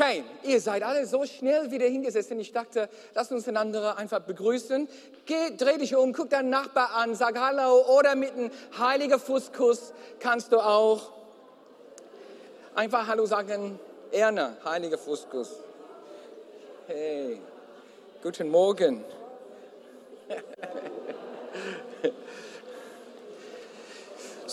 Okay, ihr seid alle so schnell wieder hingesetzt und ich dachte, lasst uns einander einfach begrüßen. Geh, dreh dich um, guck deinen Nachbar an, sag Hallo oder mit einem heiligen Fußkuss kannst du auch einfach Hallo sagen. Erna, heiliger Fußkuss. Hey, guten Morgen.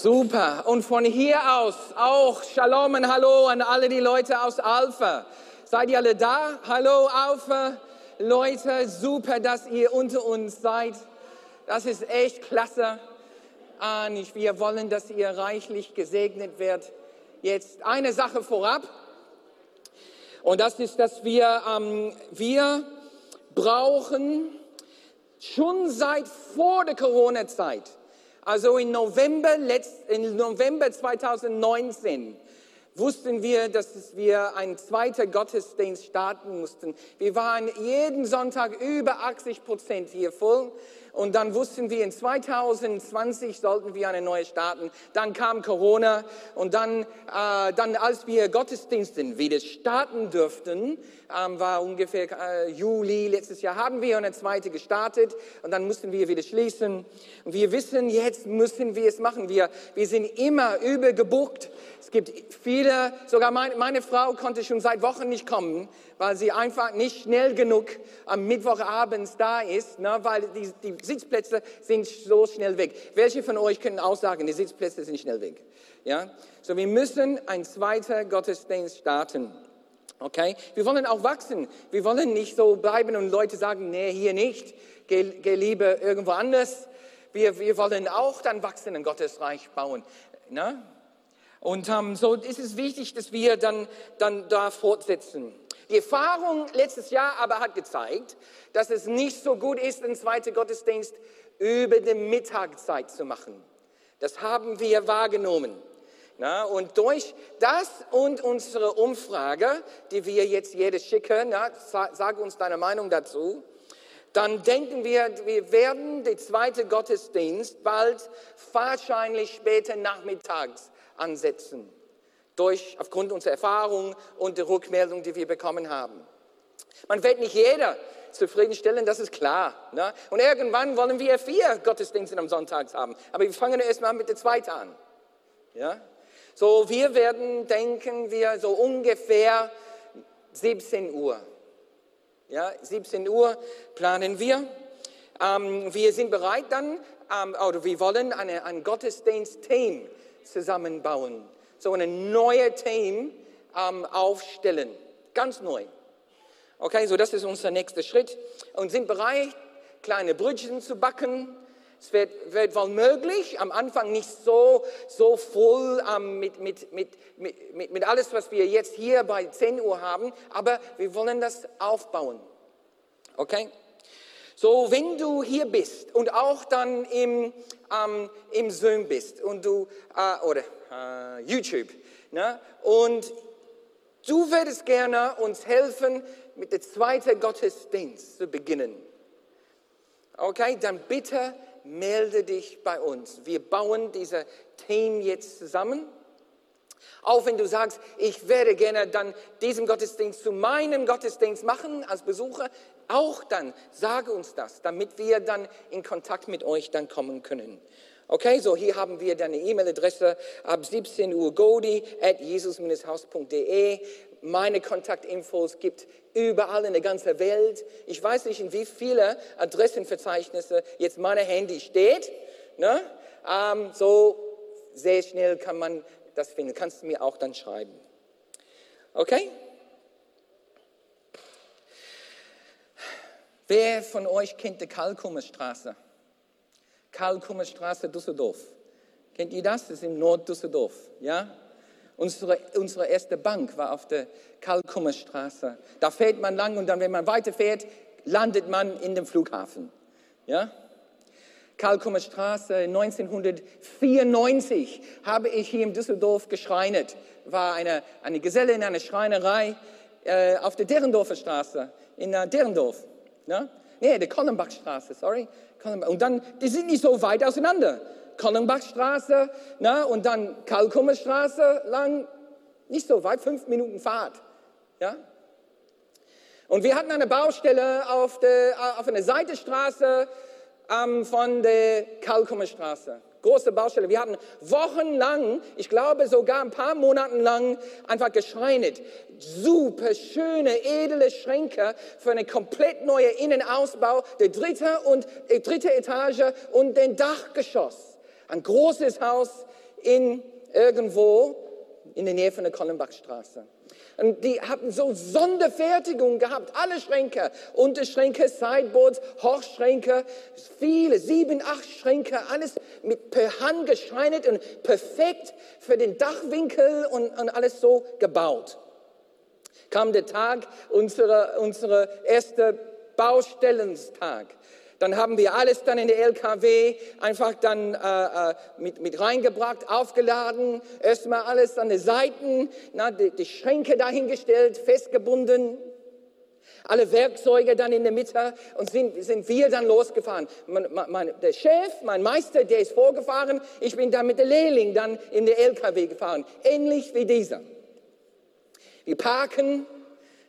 Super. Und von hier aus auch Shalom und Hallo an alle die Leute aus Alpha. Seid ihr alle da? Hallo Alpha. Leute, super, dass ihr unter uns seid. Das ist echt klasse. Wir wollen, dass ihr reichlich gesegnet werdet. Jetzt eine Sache vorab. Und das ist, dass wir, ähm, wir brauchen schon seit vor der Corona-Zeit also im November, November 2019 wussten wir, dass wir einen zweiten Gottesdienst starten mussten. Wir waren jeden Sonntag über 80 Prozent hier voll. Und dann wussten wir, in 2020 sollten wir eine neue starten. Dann kam Corona und dann, äh, dann als wir Gottesdienste wieder starten durften, ähm, war ungefähr äh, Juli letztes Jahr, haben wir eine zweite gestartet und dann mussten wir wieder schließen. Und wir wissen, jetzt müssen wir es machen. Wir, wir sind immer übergebucht. Es gibt viele, sogar meine, meine Frau konnte schon seit Wochen nicht kommen, weil sie einfach nicht schnell genug am Mittwochabend da ist, ne, weil die, die Sitzplätze sind so schnell weg. Welche von euch können auch sagen, die Sitzplätze sind schnell weg? Ja? So, wir müssen ein zweiter Gottesdienst starten. Okay? Wir wollen auch wachsen. Wir wollen nicht so bleiben und Leute sagen, nee, hier nicht, geh, geh lieber irgendwo anders. Wir, wir wollen auch dann wachsen in Gottes Reich bauen. Ne? Und ähm, so ist es wichtig, dass wir dann, dann da fortsetzen. Die Erfahrung letztes Jahr aber hat gezeigt, dass es nicht so gut ist, einen zweiten Gottesdienst über die Mittagszeit zu machen. Das haben wir wahrgenommen. Na, und durch das und unsere Umfrage, die wir jetzt jedes schicken, na, sag uns deine Meinung dazu, dann denken wir, wir werden den zweiten Gottesdienst bald wahrscheinlich später nachmittags ansetzen durch, aufgrund unserer Erfahrung und der Rückmeldung, die wir bekommen haben. Man wird nicht jeder zufriedenstellen, das ist klar. Ne? Und irgendwann wollen wir vier Gottesdienste am Sonntag haben. Aber wir fangen erstmal mit der zweiten an. Ja? So, wir werden, denken wir, so ungefähr 17 Uhr. Ja, 17 Uhr planen wir. Ähm, wir sind bereit dann, ähm, oder wir wollen eine, ein Gottesdienst-Team zusammenbauen so ein neues Team ähm, aufstellen. Ganz neu. Okay, so das ist unser nächster Schritt. Und sind bereit, kleine Brötchen zu backen. Es wird, wird wohl möglich, am Anfang nicht so, so voll ähm, mit, mit, mit, mit, mit alles, was wir jetzt hier bei 10 Uhr haben, aber wir wollen das aufbauen. Okay? So, wenn du hier bist und auch dann im, ähm, im Zoom bist und du, äh, oder äh, YouTube. Ne? Und du würdest gerne uns helfen, mit dem zweiten Gottesdienst zu beginnen. Okay, dann bitte melde dich bei uns. Wir bauen dieses Team jetzt zusammen. Auch wenn du sagst, ich werde gerne dann diesen Gottesdienst zu meinem Gottesdienst machen als Besucher, auch dann sage uns das, damit wir dann in Kontakt mit euch dann kommen können. Okay, so hier haben wir deine E-Mail-Adresse ab 17 Uhr godi at jesus-haus.de. Meine Kontaktinfos gibt überall in der ganzen Welt. Ich weiß nicht, in wie viele Adressenverzeichnisse jetzt mein Handy steht. Ne? Ähm, so sehr schnell kann man das finden. Kannst du mir auch dann schreiben. Okay? Wer von euch kennt die Kalkummerstraße? Karl-Kummer-Straße, Düsseldorf. Kennt ihr das? Das ist im Nord-Düsseldorf. Ja? Unsere, unsere erste Bank war auf der Karl-Kummer-Straße. Da fährt man lang und dann, wenn man weiterfährt, landet man in dem Flughafen. Ja? Karl-Kummer Straße 1994 habe ich hier in Düsseldorf geschreinet. War eine, eine Geselle in einer Schreinerei äh, auf der Derendorfer Straße in äh, Derendorf. Ja? Nee, der Kollenbachstraße, sorry. Und dann, die sind nicht so weit auseinander. Kollenbachstraße, na, und dann Kalkummerstraße lang, nicht so weit, fünf Minuten Fahrt. Ja? Und wir hatten eine Baustelle auf, der, auf einer Seitenstraße ähm, von der Kalkumer Straße. Große Baustelle. Wir hatten wochenlang, ich glaube sogar ein paar Monaten lang, einfach geschreinet. Super schöne, edle Schränke für eine komplett neue Innenausbau, der dritte und äh, dritte Etage und den Dachgeschoss. Ein großes Haus in irgendwo in der Nähe von der Kollenbachstraße. Und die haben so Sonderfertigung gehabt, alle Schränke, Unterschränke, Sideboards, Hochschränke, viele, sieben, acht Schränke, alles mit per Hand geschreinert und perfekt für den Dachwinkel und, und alles so gebaut. Kam der Tag, unserer unsere erste Baustellenstag. Dann haben wir alles dann in der LKW einfach dann äh, äh, mit, mit reingebracht, aufgeladen, erstmal alles an den Seiten, na, die, die Schränke dahingestellt, festgebunden, alle Werkzeuge dann in der Mitte und sind, sind wir dann losgefahren. Mein, mein, der Chef, mein Meister, der ist vorgefahren, ich bin dann mit der Lehrling dann in der LKW gefahren, ähnlich wie dieser. Wir parken,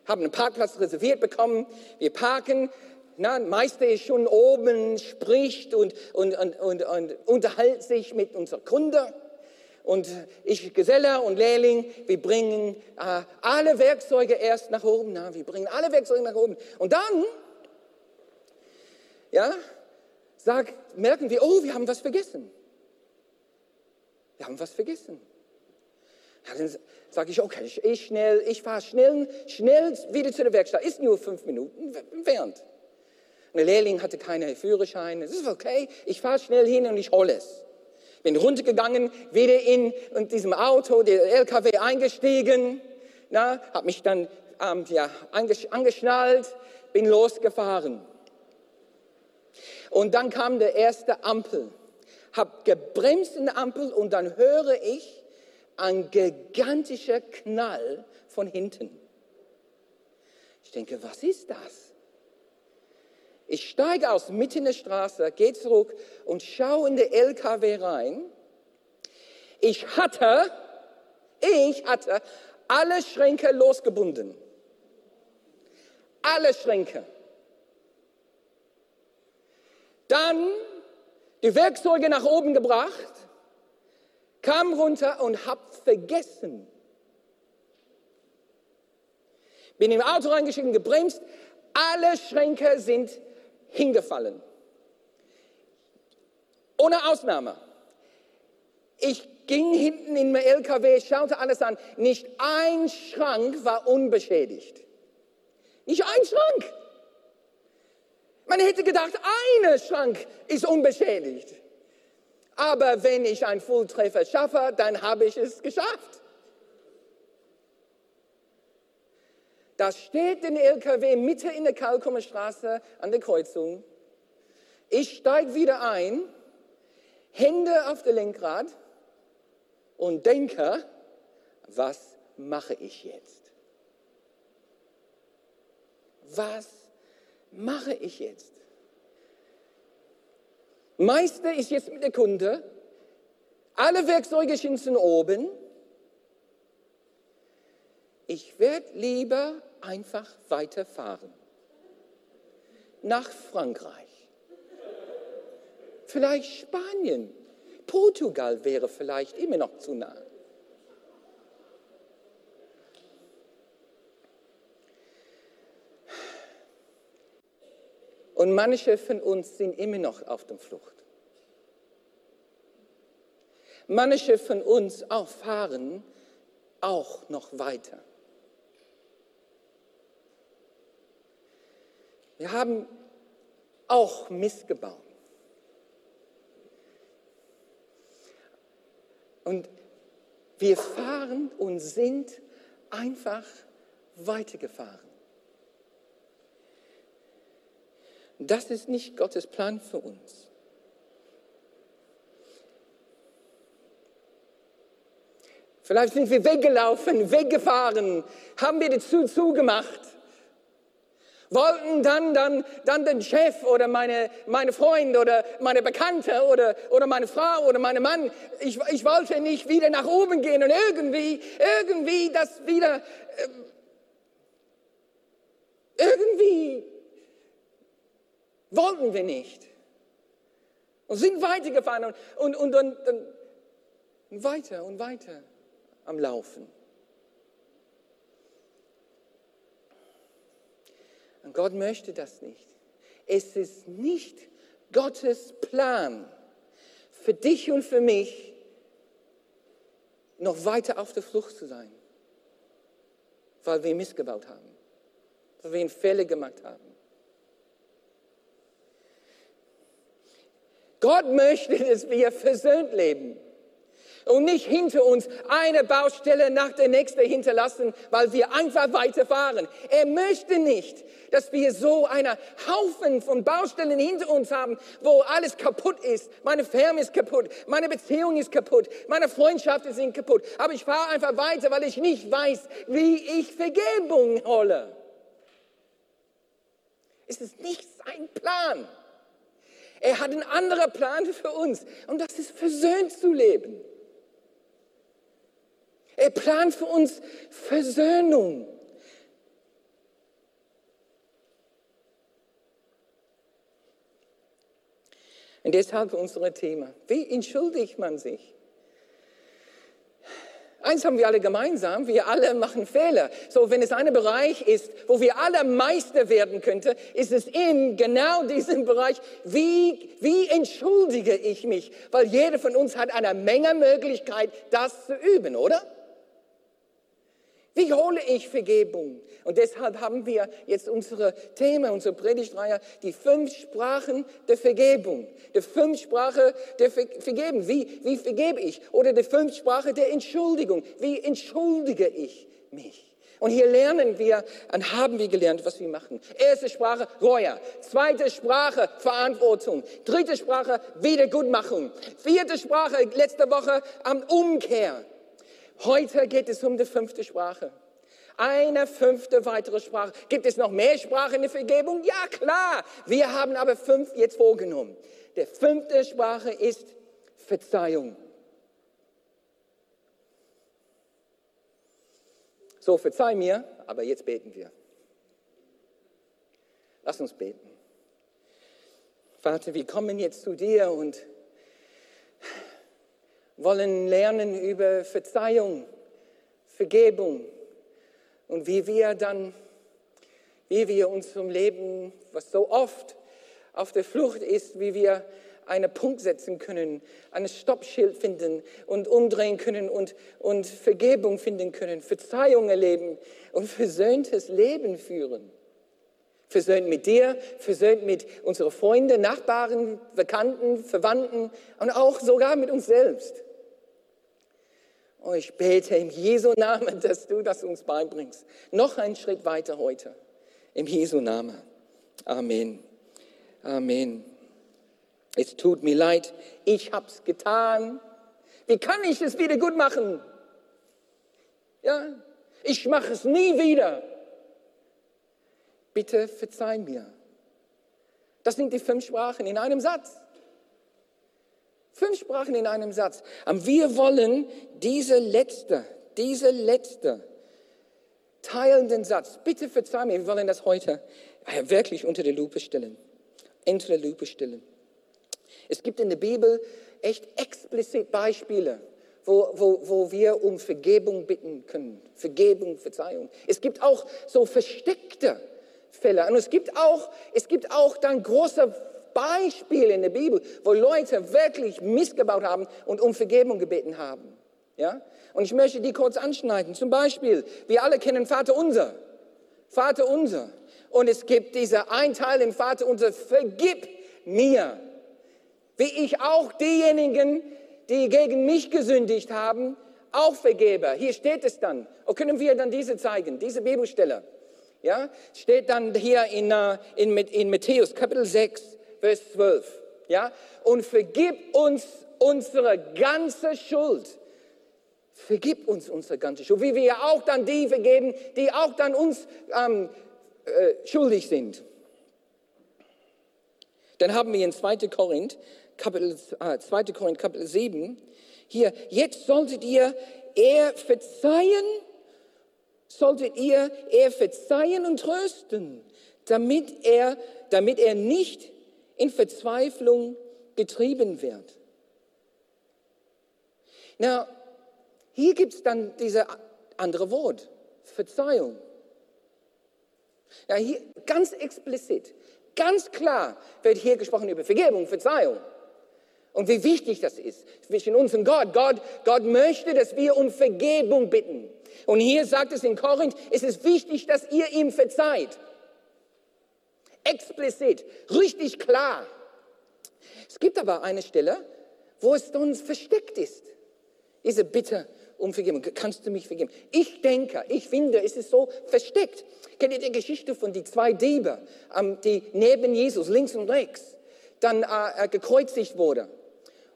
haben einen Parkplatz reserviert bekommen, wir parken, na, Meister ist schon oben, spricht und, und, und, und, und unterhält sich mit unserer Kunde. Und ich, Geselle und Lehrling, wir bringen äh, alle Werkzeuge erst nach oben. Na, wir bringen alle Werkzeuge nach oben. Und dann, ja, sag, merken wir, oh, wir haben was vergessen. Wir haben was vergessen. Ja, dann sage ich, okay, ich, schnell, ich fahre schnell, schnell wieder zu der Werkstatt. Ist nur fünf Minuten entfernt. Der Lehrling hatte keinen Führerschein. Es ist okay, ich fahre schnell hin und ich hole es. Bin runtergegangen, wieder in, in diesem Auto, der LKW eingestiegen, habe mich dann ähm, ja, angeschnallt, bin losgefahren. Und dann kam der erste Ampel, habe gebremst in der Ampel und dann höre ich ein gigantischer Knall von hinten. Ich denke, was ist das? Ich steige aus mitten in der Straße, gehe zurück und schaue in den LKW rein. Ich hatte, ich hatte alle Schränke losgebunden. Alle Schränke. Dann die Werkzeuge nach oben gebracht, kam runter und hab vergessen. Bin im Auto reingeschieden, gebremst. Alle Schränke sind hingefallen. Ohne Ausnahme. Ich ging hinten in mein LKW, schaute alles an. Nicht ein Schrank war unbeschädigt. Nicht ein Schrank. Man hätte gedacht, ein Schrank ist unbeschädigt. Aber wenn ich einen Volltreffer schaffe, dann habe ich es geschafft. Da steht ein LKW mitten in der Kalkumer Straße an der Kreuzung. Ich steige wieder ein, Hände auf der Lenkrad und denke, was mache ich jetzt? Was mache ich jetzt? Meister ist jetzt mit der Kunde, alle Werkzeuge sind oben. Ich werde lieber einfach weiterfahren. Nach Frankreich. Vielleicht Spanien. Portugal wäre vielleicht immer noch zu nah. Und manche von uns sind immer noch auf der Flucht. Manche von uns auch fahren auch noch weiter. Wir haben auch missgebaut. Und wir fahren und sind einfach weitergefahren. Das ist nicht Gottes Plan für uns. Vielleicht sind wir weggelaufen, weggefahren, haben wir Tür zugemacht wollten dann, dann, dann den Chef oder meine, meine Freunde oder meine Bekannte oder, oder meine Frau oder meinen Mann, ich, ich wollte nicht wieder nach oben gehen und irgendwie, irgendwie das wieder, äh, irgendwie wollten wir nicht. Und sind weitergefahren und, und, und, und, und weiter und weiter am Laufen. Und Gott möchte das nicht. Es ist nicht Gottes Plan für dich und für mich, noch weiter auf der Flucht zu sein, weil wir missgebaut haben, weil wir Fälle gemacht haben. Gott möchte, dass wir versöhnt leben und nicht hinter uns eine Baustelle nach der nächsten hinterlassen, weil wir einfach weiterfahren. Er möchte nicht, dass wir so einen Haufen von Baustellen hinter uns haben, wo alles kaputt ist. Meine Firma ist kaputt, meine Beziehung ist kaputt, meine Freundschaften sind kaputt. Aber ich fahre einfach weiter, weil ich nicht weiß, wie ich Vergebung hole. Es ist nicht sein Plan. Er hat einen anderen Plan für uns und das ist versöhnt zu leben. Er plant für uns Versöhnung. Und deshalb unser Thema. Wie entschuldigt man sich? Eins haben wir alle gemeinsam, wir alle machen Fehler. So, wenn es ein Bereich ist, wo wir alle Meister werden könnten, ist es in genau diesem Bereich, wie, wie entschuldige ich mich? Weil jeder von uns hat eine Menge Möglichkeit, das zu üben, oder? Wie hole ich Vergebung? Und deshalb haben wir jetzt unsere Thema, unsere Predigtreihe, die fünf Sprachen der Vergebung. Die fünf Sprachen der Ver Vergebung. Wie, wie vergebe ich? Oder die fünf Sprachen der Entschuldigung. Wie entschuldige ich mich? Und hier lernen wir und haben wir gelernt, was wir machen. Erste Sprache, Reue. Zweite Sprache, Verantwortung. Dritte Sprache, Wiedergutmachung. Vierte Sprache, letzte Woche, Umkehr. Heute geht es um die fünfte Sprache. Eine fünfte weitere Sprache. Gibt es noch mehr Sprachen in der Vergebung? Ja, klar. Wir haben aber fünf jetzt vorgenommen. Der fünfte Sprache ist Verzeihung. So, verzeih mir, aber jetzt beten wir. Lass uns beten. Vater, wir kommen jetzt zu dir und wollen lernen über Verzeihung, Vergebung und wie wir dann, wie wir unserem Leben, was so oft auf der Flucht ist, wie wir einen Punkt setzen können, ein Stoppschild finden und umdrehen können und, und Vergebung finden können, Verzeihung erleben und versöhntes Leben führen. Versöhnt mit dir, versöhnt mit unseren Freunden, Nachbarn, Bekannten, Verwandten und auch sogar mit uns selbst. Und ich bete im Jesu Namen, dass du das uns beibringst. Noch einen Schritt weiter heute. Im Jesu Namen. Amen. Amen. Es tut mir leid, ich hab's getan. Wie kann ich es wieder gut machen? Ja, ich mache es nie wieder. Bitte verzeih mir. Das sind die fünf Sprachen in einem Satz. Fünf Sprachen in einem Satz. Und wir wollen diese letzte, diese letzte teilenden Satz, bitte verzeih mir, wir wollen das heute wirklich unter die Lupe stellen. Unter die Lupe stellen. Es gibt in der Bibel echt explizit Beispiele, wo, wo, wo wir um Vergebung bitten können. Vergebung, Verzeihung. Es gibt auch so versteckte Fälle. Und es gibt auch, es gibt auch dann große Beispiele in der Bibel, wo Leute wirklich missgebaut haben und um Vergebung gebeten haben. Ja? Und ich möchte die kurz anschneiden. Zum Beispiel, wir alle kennen Vater unser. Vater unser. Und es gibt dieser ein im Vater unser, vergib mir. Wie ich auch diejenigen, die gegen mich gesündigt haben, auch vergebe. Hier steht es dann. Und können wir dann diese zeigen, diese Bibelstelle? Ja, steht dann hier in, äh, in, in Matthäus Kapitel 6, Vers 12. Ja? Und vergib uns unsere ganze Schuld. Vergib uns unsere ganze Schuld, wie wir auch dann die vergeben, die auch dann uns ähm, äh, schuldig sind. Dann haben wir in 2. Korinth, Kapitel, äh, 2. Korinth, Kapitel 7, hier, jetzt solltet ihr er verzeihen, solltet ihr er verzeihen und trösten, damit er, damit er nicht in Verzweiflung getrieben wird. Na, hier gibt es dann dieses andere Wort, Verzeihung. Ja, hier ganz explizit, ganz klar wird hier gesprochen über Vergebung, Verzeihung. Und wie wichtig das ist zwischen uns und Gott. Gott. Gott möchte, dass wir um Vergebung bitten. Und hier sagt es in Korinth, es ist wichtig, dass ihr ihm verzeiht. Explizit, richtig klar. Es gibt aber eine Stelle, wo es uns versteckt ist. Diese Bitte um Vergebung. Kannst du mich vergeben? Ich denke, ich finde, es ist so versteckt. Kennt ihr die Geschichte von die zwei Diebe, ähm, die neben Jesus links und rechts dann äh, äh gekreuzigt wurden?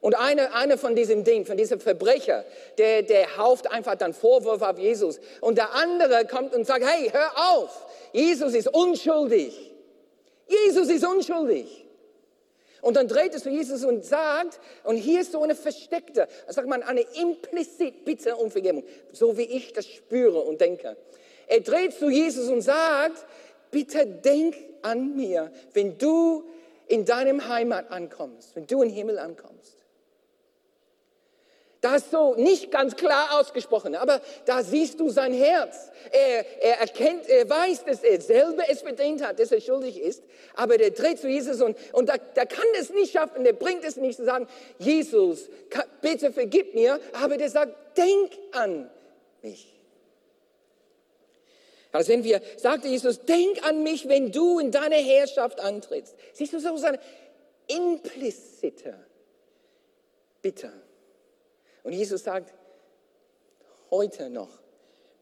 Und einer eine von diesen Dingen, von diesem Verbrecher, der, der hauft einfach dann Vorwürfe auf Jesus. Und der andere kommt und sagt, hey, hör auf, Jesus ist unschuldig. Jesus ist unschuldig. Und dann dreht es zu Jesus und sagt, und hier ist so eine versteckte, sagt man, eine implizit Bitte um Vergebung, so wie ich das spüre und denke. Er dreht zu Jesus und sagt, bitte denk an mir, wenn du in deinem Heimat ankommst, wenn du in den Himmel ankommst. Das so nicht ganz klar ausgesprochen, aber da siehst du sein Herz. Er, er erkennt, er weiß, dass er selber es verdient hat, dass er schuldig ist, aber der dreht zu Jesus und, und da, der kann es nicht schaffen, der bringt es nicht zu sagen, Jesus, bitte vergib mir, aber der sagt, denk an mich. Da sehen wir, sagte Jesus, denk an mich, wenn du in deine Herrschaft antrittst. Siehst du so seine implizite Bitte. Und Jesus sagt, heute noch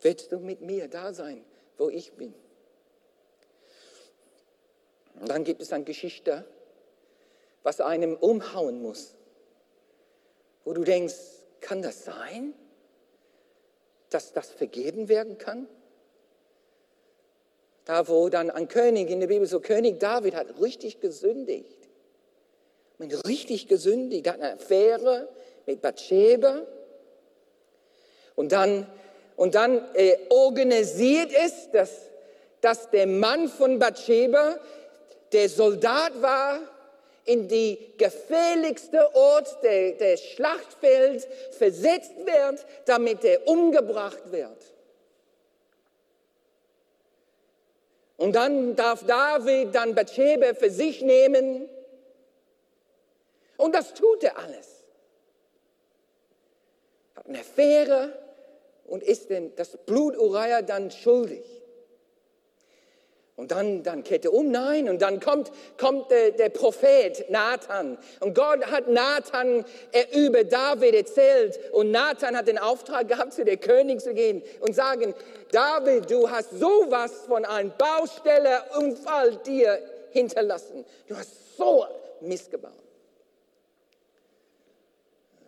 wirst du mit mir da sein, wo ich bin. Und dann gibt es eine Geschichte, was einem umhauen muss, wo du denkst, kann das sein, dass das vergeben werden kann? Da, wo dann ein König in der Bibel, so König David hat richtig gesündigt. Richtig gesündigt, hat eine Affäre mit Bathsheba. Und dann, und dann äh, organisiert es, dass, dass der Mann von Bathsheba, der Soldat war, in die gefährlichste Ort der, der Schlachtfeld versetzt wird, damit er umgebracht wird. Und dann darf David dann Bathsheba für sich nehmen. Und das tut er alles eine Affäre und ist denn das Blut Uriah dann schuldig. Und dann, dann kehrt er um, nein, und dann kommt, kommt der, der Prophet Nathan. Und Gott hat Nathan über David erzählt. Und Nathan hat den Auftrag gehabt, zu der König zu gehen und sagen, David, du hast sowas von einem Baustellerunfall dir hinterlassen. Du hast so missgebaut.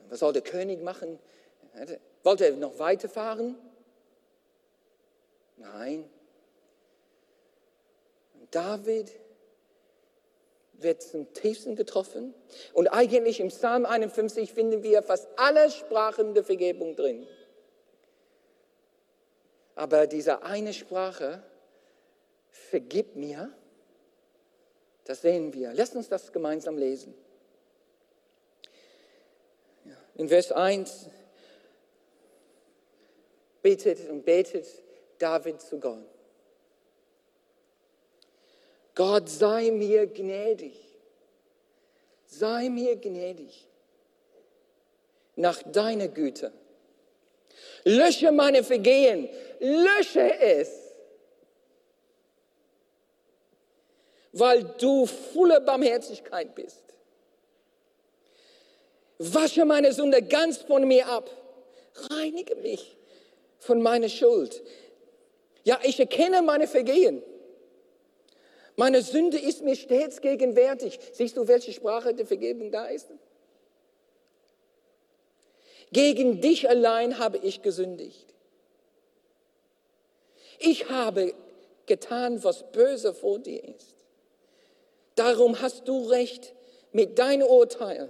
Was soll der König machen? Wollte er noch weiterfahren? Nein. David wird zum tiefsten getroffen. Und eigentlich im Psalm 51 finden wir fast alle Sprachen der Vergebung drin. Aber diese eine Sprache, vergib mir, das sehen wir. Lass uns das gemeinsam lesen. In Vers 1 betet und betet David zu Gott. Gott sei mir gnädig, sei mir gnädig nach deiner Güte. Lösche meine Vergehen, lösche es, weil du voller Barmherzigkeit bist. Wasche meine Sünde ganz von mir ab, reinige mich von meiner Schuld. Ja, ich erkenne meine Vergehen. Meine Sünde ist mir stets gegenwärtig. Siehst du, welche Sprache der Vergebung da ist? Gegen dich allein habe ich gesündigt. Ich habe getan, was böse vor dir ist. Darum hast du recht mit deinem Urteil.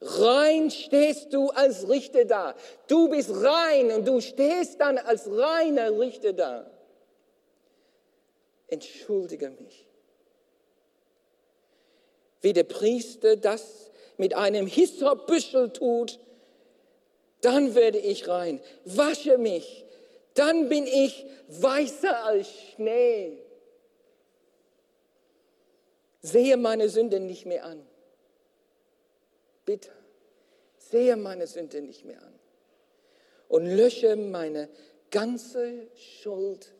Rein stehst du als Richter da. Du bist rein und du stehst dann als reiner Richter da. Entschuldige mich. wie der Priester das mit einem Hyssopbüschel tut, dann werde ich rein. Wasche mich, dann bin ich weißer als Schnee. Sehe meine Sünde nicht mehr an. Bitte, sehe meine Sünde nicht mehr an. Und lösche meine ganze Schuld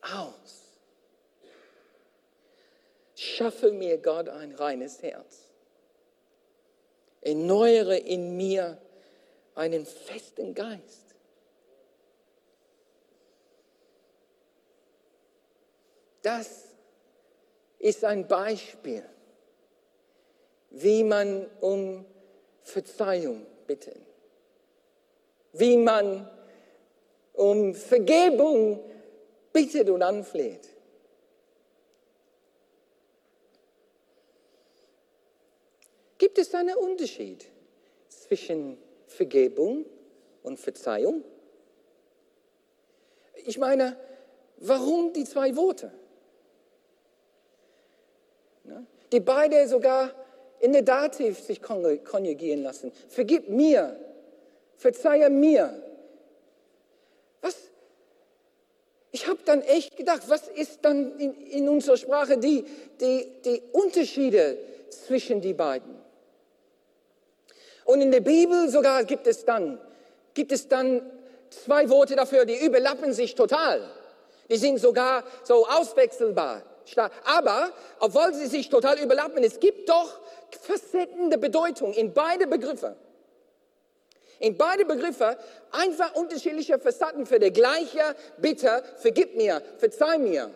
aus. Schaffe mir, Gott, ein reines Herz. Erneuere in mir einen festen Geist. Das ist ein Beispiel, wie man um Verzeihung bittet, wie man um Vergebung bittet und anfleht. Gibt es einen Unterschied zwischen Vergebung und Verzeihung? Ich meine, warum die zwei Worte? die beide sogar in der Dativ sich konjugieren lassen. Vergib mir, verzeihe mir. Was? Ich habe dann echt gedacht, was ist dann in, in unserer Sprache die, die, die Unterschiede zwischen die beiden? Und in der Bibel sogar gibt es dann, gibt es dann zwei Worte dafür, die überlappen sich total. Die sind sogar so auswechselbar. Aber, obwohl sie sich total überlappen, es gibt doch Facetten der Bedeutung in beide Begriffe. In beide Begriffe einfach unterschiedliche Facetten für die gleiche Bitte, vergib mir, verzeih mir.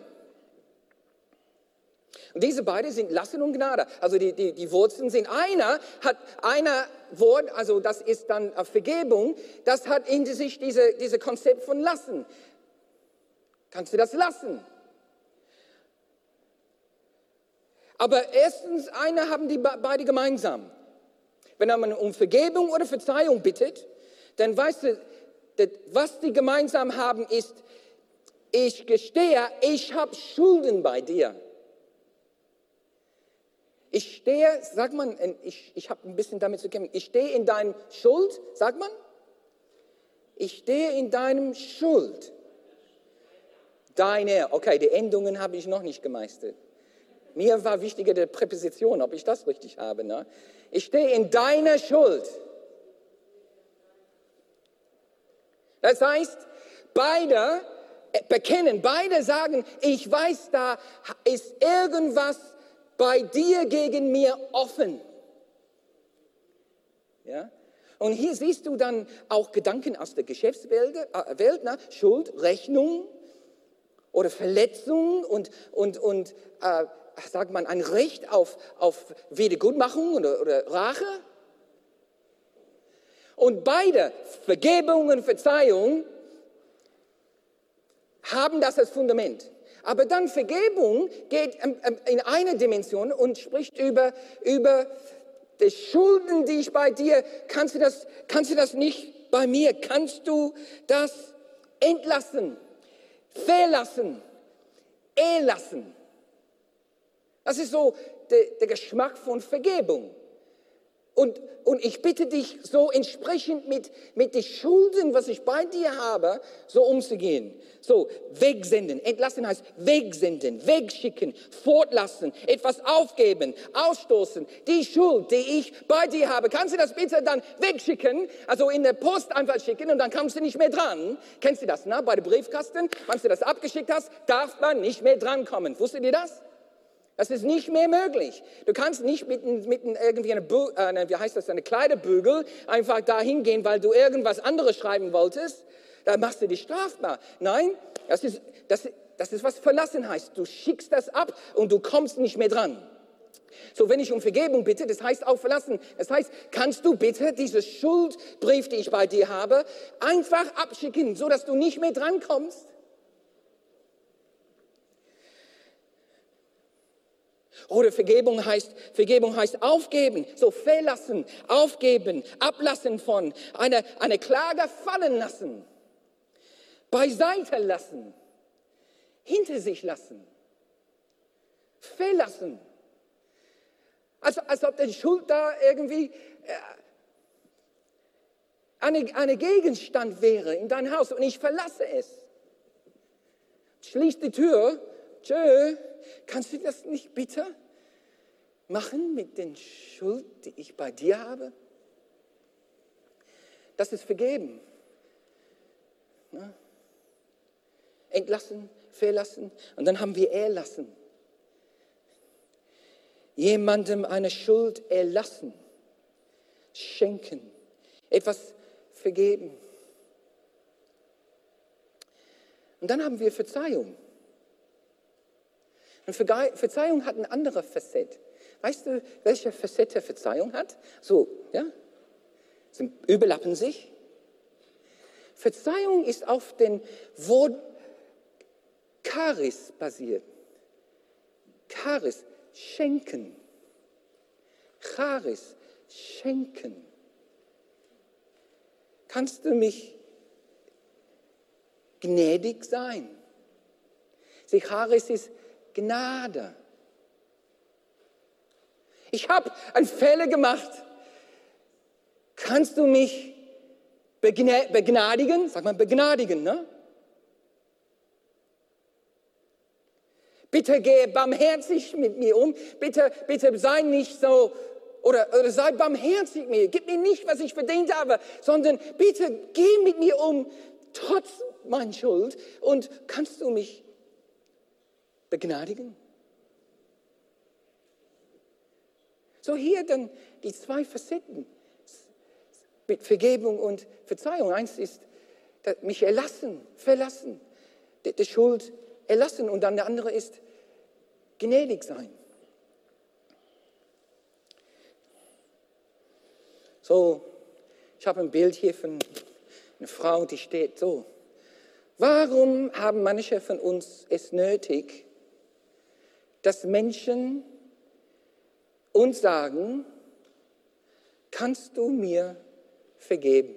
Und diese beiden sind Lassen und Gnade. Also die, die, die Wurzeln sind einer, hat einer Wort, also das ist dann Vergebung, das hat in sich diese, diese Konzept von Lassen. Kannst du das lassen? Aber erstens, eine haben die beide gemeinsam. Wenn man um Vergebung oder Verzeihung bittet, dann weißt du, was die gemeinsam haben, ist, ich gestehe, ich habe Schulden bei dir. Ich stehe, sagt man, ich, ich habe ein bisschen damit zu kämpfen, ich stehe in deinem Schuld, sagt man? Ich stehe in deinem Schuld. Deine, okay, die Endungen habe ich noch nicht gemeistert. Mir war wichtiger die Präposition, ob ich das richtig habe. Ne? Ich stehe in deiner Schuld. Das heißt, beide bekennen, beide sagen, ich weiß, da ist irgendwas bei dir gegen mir offen. Ja? Und hier siehst du dann auch Gedanken aus der Geschäftswelt, äh, Welt, ne? Schuld, Rechnung oder Verletzung und, und, und äh, sagt man, ein Recht auf, auf Wiedergutmachung oder, oder Rache. Und beide, Vergebung und Verzeihung, haben das als Fundament. Aber dann Vergebung geht in eine Dimension und spricht über, über die Schulden, die ich bei dir, kannst du das, kannst du das nicht bei mir, kannst du das entlassen, verlassen, erlassen. Das ist so der, der Geschmack von Vergebung. Und, und ich bitte dich, so entsprechend mit, mit den Schulden, was ich bei dir habe, so umzugehen. So, wegsenden. Entlassen heißt wegsenden, wegschicken, fortlassen, etwas aufgeben, ausstoßen. Die Schuld, die ich bei dir habe, kannst du das bitte dann wegschicken? Also in der Post einfach schicken und dann kommst du nicht mehr dran. Kennst du das, ne? Bei der Briefkasten, wenn du das abgeschickt hast, darf man nicht mehr drankommen. Wusstet ihr das? Das ist nicht mehr möglich. Du kannst nicht mit, mit irgendwie eine, äh, wie heißt das, eine Kleiderbügel einfach dahin gehen, weil du irgendwas anderes schreiben wolltest. Da machst du dich strafbar. Nein, das ist, das, das ist was verlassen heißt. Du schickst das ab und du kommst nicht mehr dran. So, wenn ich um Vergebung bitte, das heißt auch verlassen. Das heißt, kannst du bitte diesen Schuldbrief, den ich bei dir habe, einfach abschicken, so dass du nicht mehr drankommst? Oder Vergebung heißt, Vergebung heißt aufgeben, so verlassen, aufgeben, ablassen von, eine, eine Klage fallen lassen, beiseite lassen, hinter sich lassen, verlassen. Als, als ob die Schuld da irgendwie äh, eine, eine Gegenstand wäre in dein Haus und ich verlasse es. Schließ die Tür. Tschö, kannst du das nicht bitte machen mit den Schuld, die ich bei dir habe? Das ist vergeben. Ne? Entlassen, verlassen und dann haben wir erlassen. Jemandem eine Schuld erlassen, schenken, etwas vergeben. Und dann haben wir Verzeihung. Und Verzeihung hat eine andere Facette. Weißt du, welche Facette Verzeihung hat? So, ja? Sie überlappen sich. Verzeihung ist auf dem Wort Charis basiert. Charis, schenken. Charis, schenken. Kannst du mich gnädig sein? Sie Charis ist Gnade. Ich habe einen Fehler gemacht. Kannst du mich begnadigen? Sag mal begnadigen, ne? Bitte gehe barmherzig mit mir um. Bitte, bitte sei nicht so oder, oder sei barmherzig mit mir. Gib mir nicht, was ich verdient habe, sondern bitte geh mit mir um, trotz meiner Schuld. Und kannst du mich begnadigen? So hier dann die zwei Facetten mit Vergebung und Verzeihung. Eins ist mich erlassen, verlassen, die Schuld erlassen und dann der andere ist gnädig sein. So, ich habe ein Bild hier von einer Frau, die steht so. Warum haben manche von uns es nötig, dass Menschen uns sagen, kannst du mir vergeben?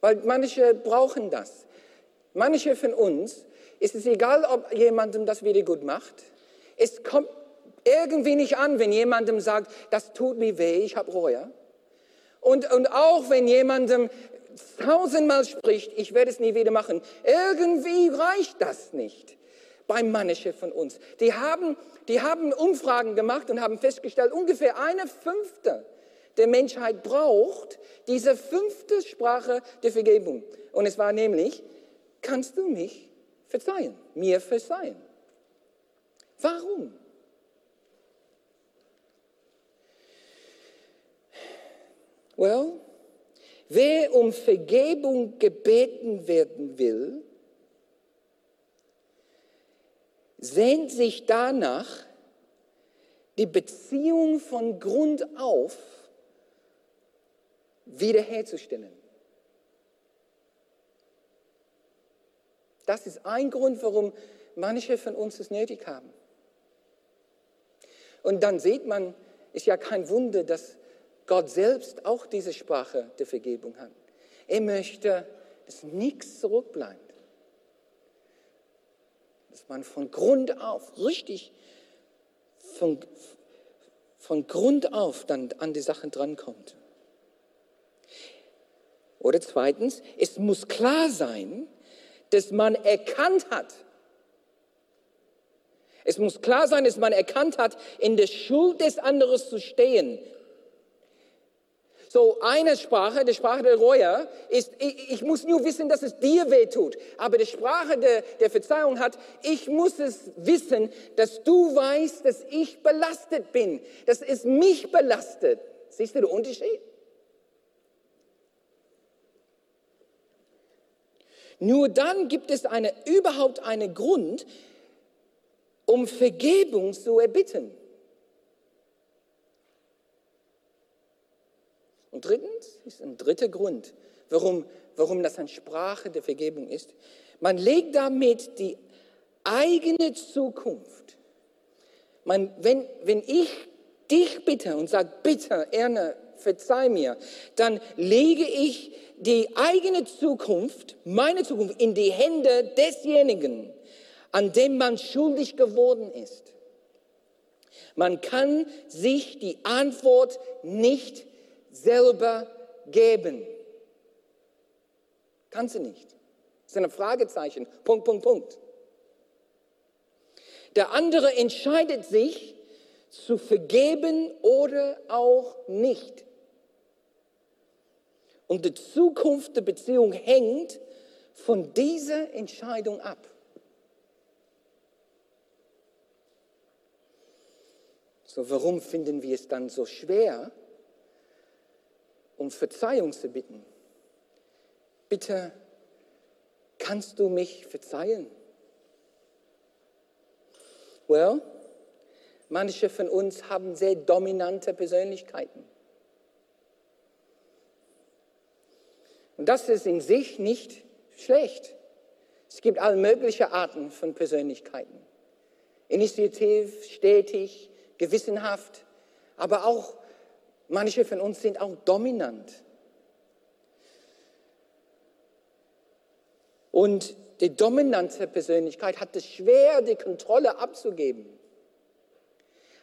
Weil manche brauchen das. Manche von uns ist es egal, ob jemandem das wieder gut macht. Es kommt irgendwie nicht an, wenn jemandem sagt, das tut mir weh, ich habe Reue. Und, und auch wenn jemandem tausendmal spricht, ich werde es nie wieder machen, irgendwie reicht das nicht bei manchen von uns. Die haben, die haben Umfragen gemacht und haben festgestellt, ungefähr eine Fünfte der Menschheit braucht diese fünfte Sprache der Vergebung. Und es war nämlich, kannst du mich verzeihen, mir verzeihen. Warum? Well, wer um Vergebung gebeten werden will, sehnt sich danach, die Beziehung von Grund auf wiederherzustellen. Das ist ein Grund, warum manche von uns es nötig haben. Und dann sieht man, ist ja kein Wunder, dass Gott selbst auch diese Sprache der Vergebung hat. Er möchte, dass nichts zurückbleibt. Dass man von Grund auf, richtig von, von Grund auf dann an die Sachen drankommt. Oder zweitens, es muss klar sein, dass man erkannt hat, es muss klar sein, dass man erkannt hat, in der Schuld des anderen zu stehen. So eine Sprache, die Sprache der Reue, ist, ich, ich, muss nur wissen, dass es dir weh tut. Aber die Sprache der, der Verzeihung hat, ich muss es wissen, dass du weißt, dass ich belastet bin, dass es mich belastet. Siehst du den Unterschied? Nur dann gibt es eine, überhaupt einen Grund, um Vergebung zu erbitten. Und drittens ist ein dritter Grund, warum, warum das eine Sprache der Vergebung ist. Man legt damit die eigene Zukunft. Man, wenn, wenn ich dich bitte und sage, bitte, Erne, verzeih mir, dann lege ich die eigene Zukunft, meine Zukunft, in die Hände desjenigen, an dem man schuldig geworden ist. Man kann sich die Antwort nicht selber geben. Kannst du nicht. Das ist ein Fragezeichen. Punkt, Punkt, Punkt. Der andere entscheidet sich zu vergeben oder auch nicht. Und die Zukunft der Beziehung hängt von dieser Entscheidung ab. So, warum finden wir es dann so schwer, um Verzeihung zu bitten? Bitte, kannst du mich verzeihen? Well, manche von uns haben sehr dominante Persönlichkeiten. Und das ist in sich nicht schlecht. Es gibt alle möglichen Arten von Persönlichkeiten. Initiativ, stetig, gewissenhaft, aber auch manche von uns sind auch dominant. Und die dominante Persönlichkeit hat es schwer, die Kontrolle abzugeben.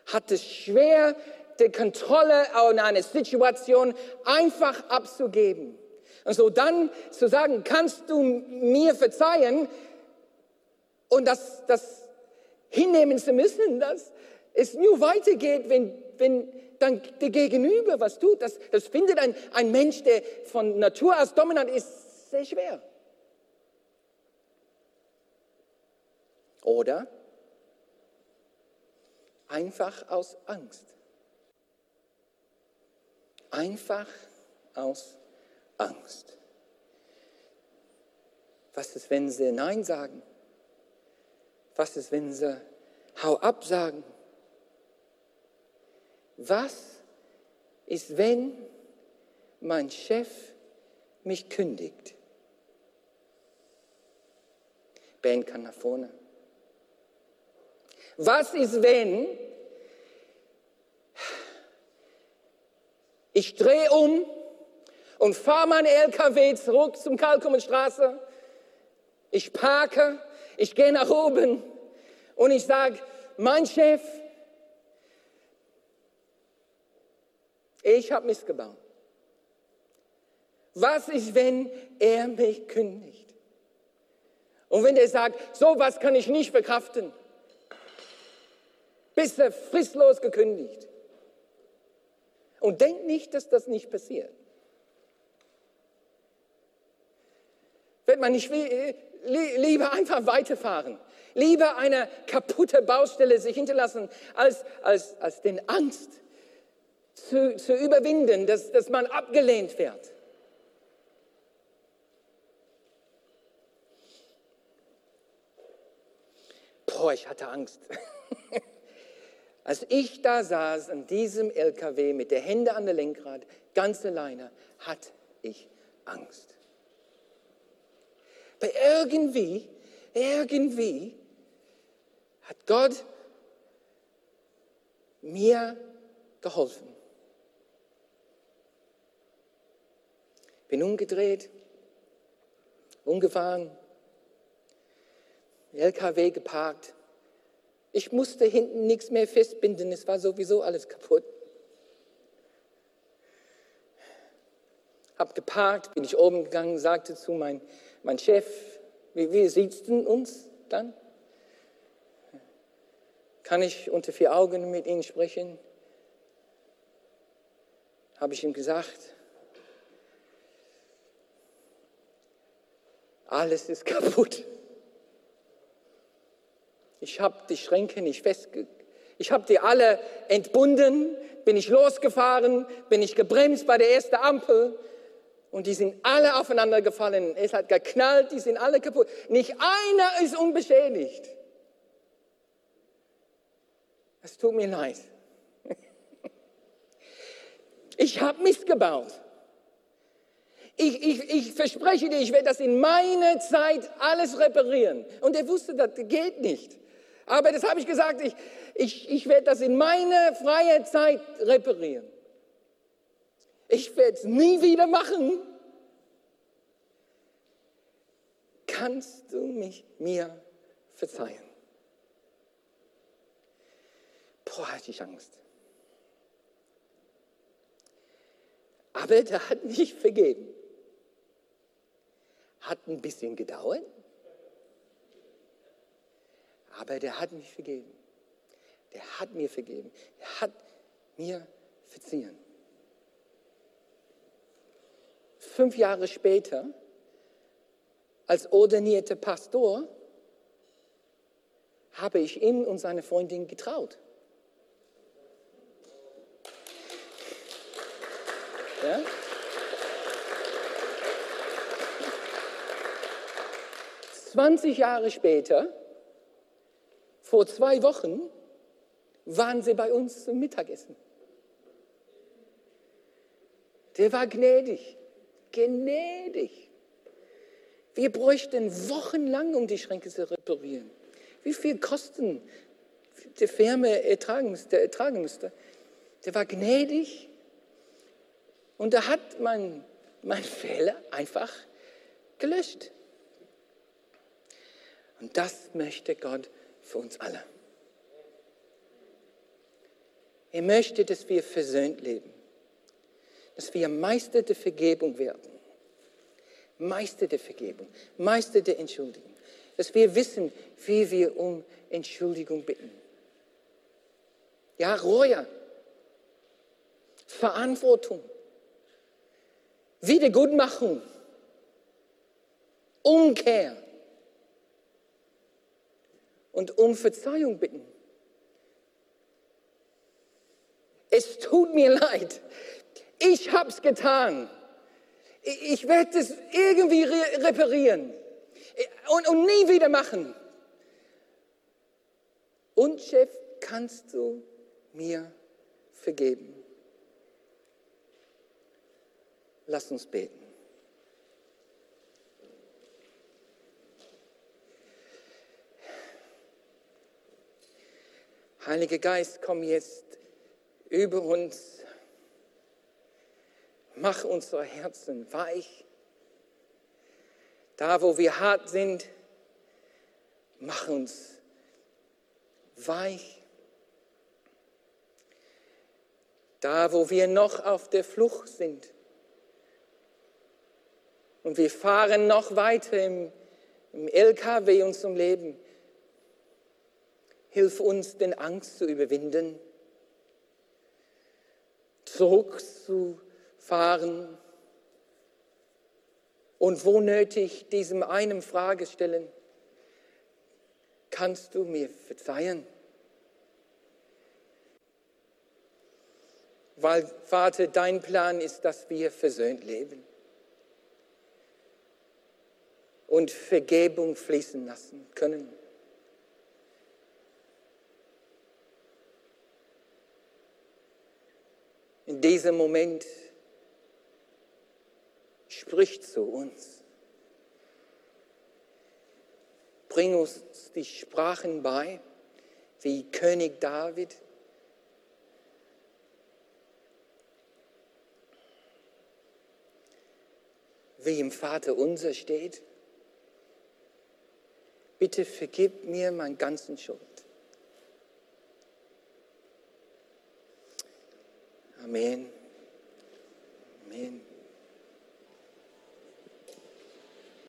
Hat es schwer, die Kontrolle an eine Situation einfach abzugeben. Und so dann zu sagen, kannst du mir verzeihen und das, das hinnehmen zu müssen, dass es nur weitergeht, wenn, wenn dann der Gegenüber was tut. Das, das findet ein, ein Mensch, der von Natur aus dominant ist, sehr schwer. Oder einfach aus Angst. Einfach aus Angst. Was ist, wenn sie Nein sagen? Was ist, wenn sie Hau ab sagen? Was ist, wenn mein Chef mich kündigt? Ben kann nach vorne. Was ist, wenn ich drehe um und fahre mein LKW zurück zum Kalkumenstraße? Ich parke, ich gehe nach oben und ich sage, mein Chef, ich habe missgebaut. Was ist, wenn er mich kündigt? Und wenn er sagt, so was kann ich nicht verkraften, bist du fristlos gekündigt. Und denk nicht, dass das nicht passiert. Wenn man nicht will, lieber einfach weiterfahren. Lieber eine kaputte Baustelle sich hinterlassen, als, als, als den Angst zu, zu überwinden, dass, dass man abgelehnt wird. Boah, ich hatte Angst. Als ich da saß in diesem LKW mit der Hände an der Lenkrad, ganz alleine, hatte ich Angst. Weil irgendwie, irgendwie hat Gott mir geholfen. Bin umgedreht, umgefahren, LKW geparkt. Ich musste hinten nichts mehr festbinden, es war sowieso alles kaputt. Hab geparkt, bin ich oben gegangen, sagte zu meinem mein Chef, wie, wie sieht es denn uns dann? Kann ich unter vier Augen mit Ihnen sprechen? Habe ich ihm gesagt, alles ist kaputt. Ich habe die Schränke nicht festge... Ich habe die alle entbunden, bin ich losgefahren, bin ich gebremst bei der ersten Ampel und die sind alle aufeinander gefallen. Es hat geknallt, die sind alle kaputt. Nicht einer ist unbeschädigt. Es tut mir leid. Ich habe Mist gebaut. Ich, ich, ich verspreche dir, ich werde das in meiner Zeit alles reparieren. Und er wusste, das geht nicht. Aber das habe ich gesagt, ich, ich, ich werde das in meiner freien Zeit reparieren. Ich werde es nie wieder machen. Kannst du mich mir verzeihen? Boah, hatte ich Angst. Aber der hat nicht vergeben. Hat ein bisschen gedauert, aber der hat mich vergeben. Der hat mir vergeben. Er hat mir verziehen. Fünf Jahre später, als ordinierter Pastor, habe ich ihm und seiner Freundin getraut. Ja? Zwanzig Jahre später, vor zwei Wochen, waren sie bei uns zum Mittagessen. Der war gnädig, gnädig. Wir bräuchten wochenlang, um die Schränke zu reparieren. Wie viel Kosten die Firma ertragen müsste, ertragen müsste. Der war gnädig und da hat man mein Fehler einfach gelöscht. Und das möchte Gott für uns alle. Er möchte, dass wir versöhnt leben, dass wir Meister der Vergebung werden, Meister der Vergebung, Meister der Entschuldigung, dass wir wissen, wie wir um Entschuldigung bitten. Ja, Reue, Verantwortung, Wiedergutmachung, Umkehr und um Verzeihung bitten. Es tut mir leid. Ich habe es getan. Ich werde es irgendwie reparieren und, und nie wieder machen. Und Chef, kannst du mir vergeben? Lass uns beten. Heiliger Geist, komm jetzt über uns. Mach unsere Herzen weich. Da, wo wir hart sind, mach uns weich. Da, wo wir noch auf der Flucht sind, und wir fahren noch weiter im, im LKW unserem Leben. Hilf uns, den Angst zu überwinden, zurückzufahren und wo nötig diesem einen Frage stellen, kannst du mir verzeihen? Weil, Vater, dein Plan ist, dass wir versöhnt leben. und Vergebung fließen lassen können. In diesem Moment spricht zu uns. Bring uns die Sprachen bei, wie König David. Wie im Vater unser steht. Bitte vergib mir meinen ganzen Schuld. Amen. Amen.